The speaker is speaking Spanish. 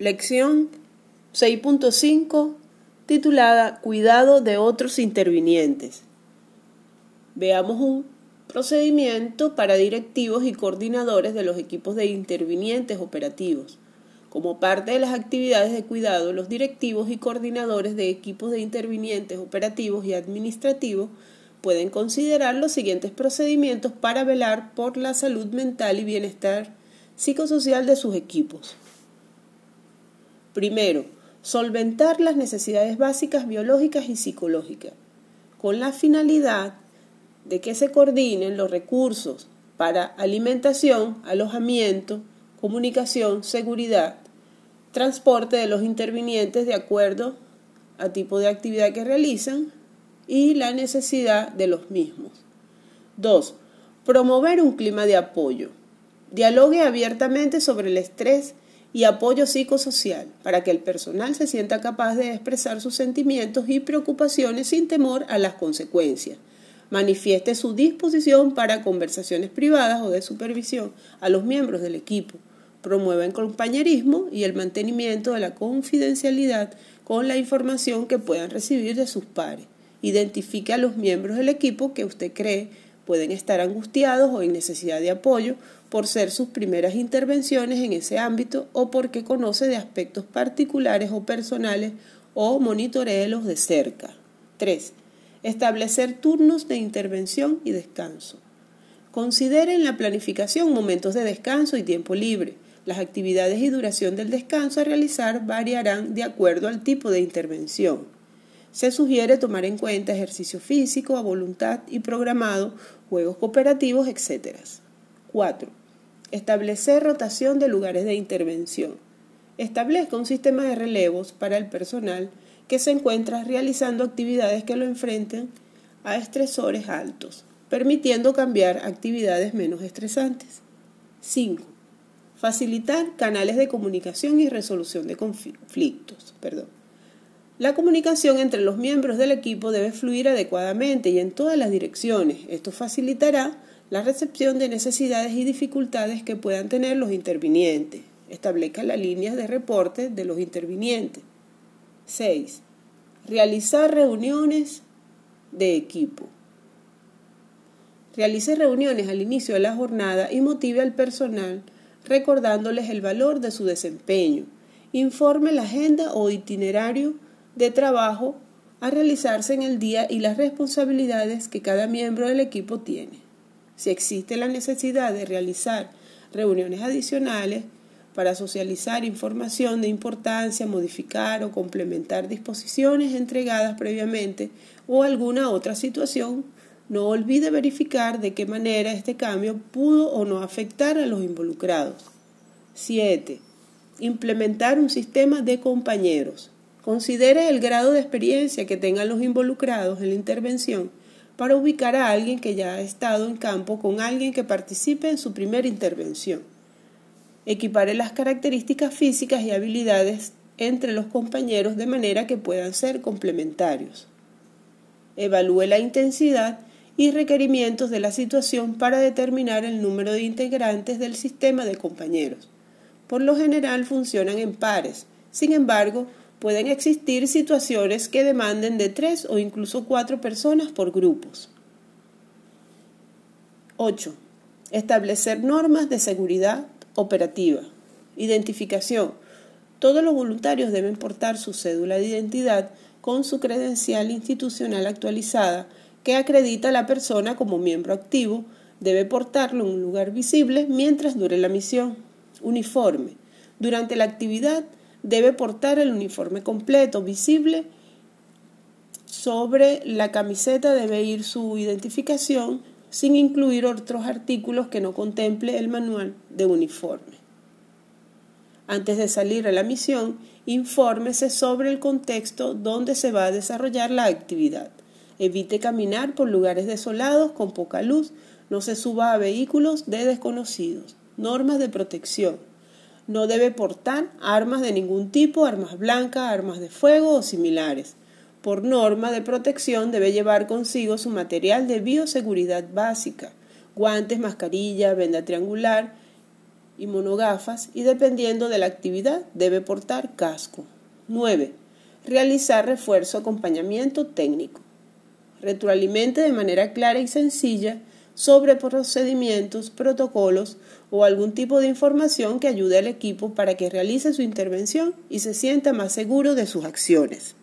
Lección 6.5 titulada Cuidado de otros intervinientes. Veamos un procedimiento para directivos y coordinadores de los equipos de intervinientes operativos. Como parte de las actividades de cuidado, los directivos y coordinadores de equipos de intervinientes operativos y administrativos pueden considerar los siguientes procedimientos para velar por la salud mental y bienestar psicosocial de sus equipos. Primero, solventar las necesidades básicas biológicas y psicológicas, con la finalidad de que se coordinen los recursos para alimentación, alojamiento, comunicación, seguridad, transporte de los intervinientes de acuerdo a tipo de actividad que realizan y la necesidad de los mismos. 2. Promover un clima de apoyo. Dialogue abiertamente sobre el estrés y apoyo psicosocial para que el personal se sienta capaz de expresar sus sentimientos y preocupaciones sin temor a las consecuencias. Manifieste su disposición para conversaciones privadas o de supervisión a los miembros del equipo. Promueva el compañerismo y el mantenimiento de la confidencialidad con la información que puedan recibir de sus pares. Identifique a los miembros del equipo que usted cree pueden estar angustiados o en necesidad de apoyo por ser sus primeras intervenciones en ese ámbito o porque conoce de aspectos particulares o personales o monitoreelos de cerca. 3. Establecer turnos de intervención y descanso. Considere en la planificación momentos de descanso y tiempo libre. Las actividades y duración del descanso a realizar variarán de acuerdo al tipo de intervención. Se sugiere tomar en cuenta ejercicio físico a voluntad y programado, juegos cooperativos, etc. 4. Establecer rotación de lugares de intervención. Establezca un sistema de relevos para el personal que se encuentra realizando actividades que lo enfrenten a estresores altos, permitiendo cambiar actividades menos estresantes. 5. Facilitar canales de comunicación y resolución de conflictos. Perdón. La comunicación entre los miembros del equipo debe fluir adecuadamente y en todas las direcciones. Esto facilitará la recepción de necesidades y dificultades que puedan tener los intervinientes. Establezca las líneas de reporte de los intervinientes. 6. Realizar reuniones de equipo. Realice reuniones al inicio de la jornada y motive al personal recordándoles el valor de su desempeño. Informe la agenda o itinerario de trabajo a realizarse en el día y las responsabilidades que cada miembro del equipo tiene si existe la necesidad de realizar reuniones adicionales para socializar información de importancia, modificar o complementar disposiciones entregadas previamente o alguna otra situación, no olvide verificar de qué manera este cambio pudo o no afectar a los involucrados. 7. Implementar un sistema de compañeros. Considere el grado de experiencia que tengan los involucrados en la intervención para ubicar a alguien que ya ha estado en campo con alguien que participe en su primera intervención. Equipare las características físicas y habilidades entre los compañeros de manera que puedan ser complementarios. Evalúe la intensidad y requerimientos de la situación para determinar el número de integrantes del sistema de compañeros. Por lo general funcionan en pares, sin embargo, pueden existir situaciones que demanden de tres o incluso cuatro personas por grupos. 8. Establecer normas de seguridad operativa. Identificación. Todos los voluntarios deben portar su cédula de identidad con su credencial institucional actualizada que acredita a la persona como miembro activo. Debe portarlo en un lugar visible mientras dure la misión. Uniforme. Durante la actividad debe portar el uniforme completo, visible. Sobre la camiseta debe ir su identificación sin incluir otros artículos que no contemple el manual de uniforme. Antes de salir a la misión, infórmese sobre el contexto donde se va a desarrollar la actividad. Evite caminar por lugares desolados con poca luz. No se suba a vehículos de desconocidos. Normas de protección no debe portar armas de ningún tipo, armas blancas, armas de fuego o similares. Por norma de protección debe llevar consigo su material de bioseguridad básica, guantes, mascarilla, venda triangular y monogafas y dependiendo de la actividad debe portar casco. 9. Realizar refuerzo acompañamiento técnico. Retroalimente de manera clara y sencilla sobre procedimientos, protocolos o algún tipo de información que ayude al equipo para que realice su intervención y se sienta más seguro de sus acciones.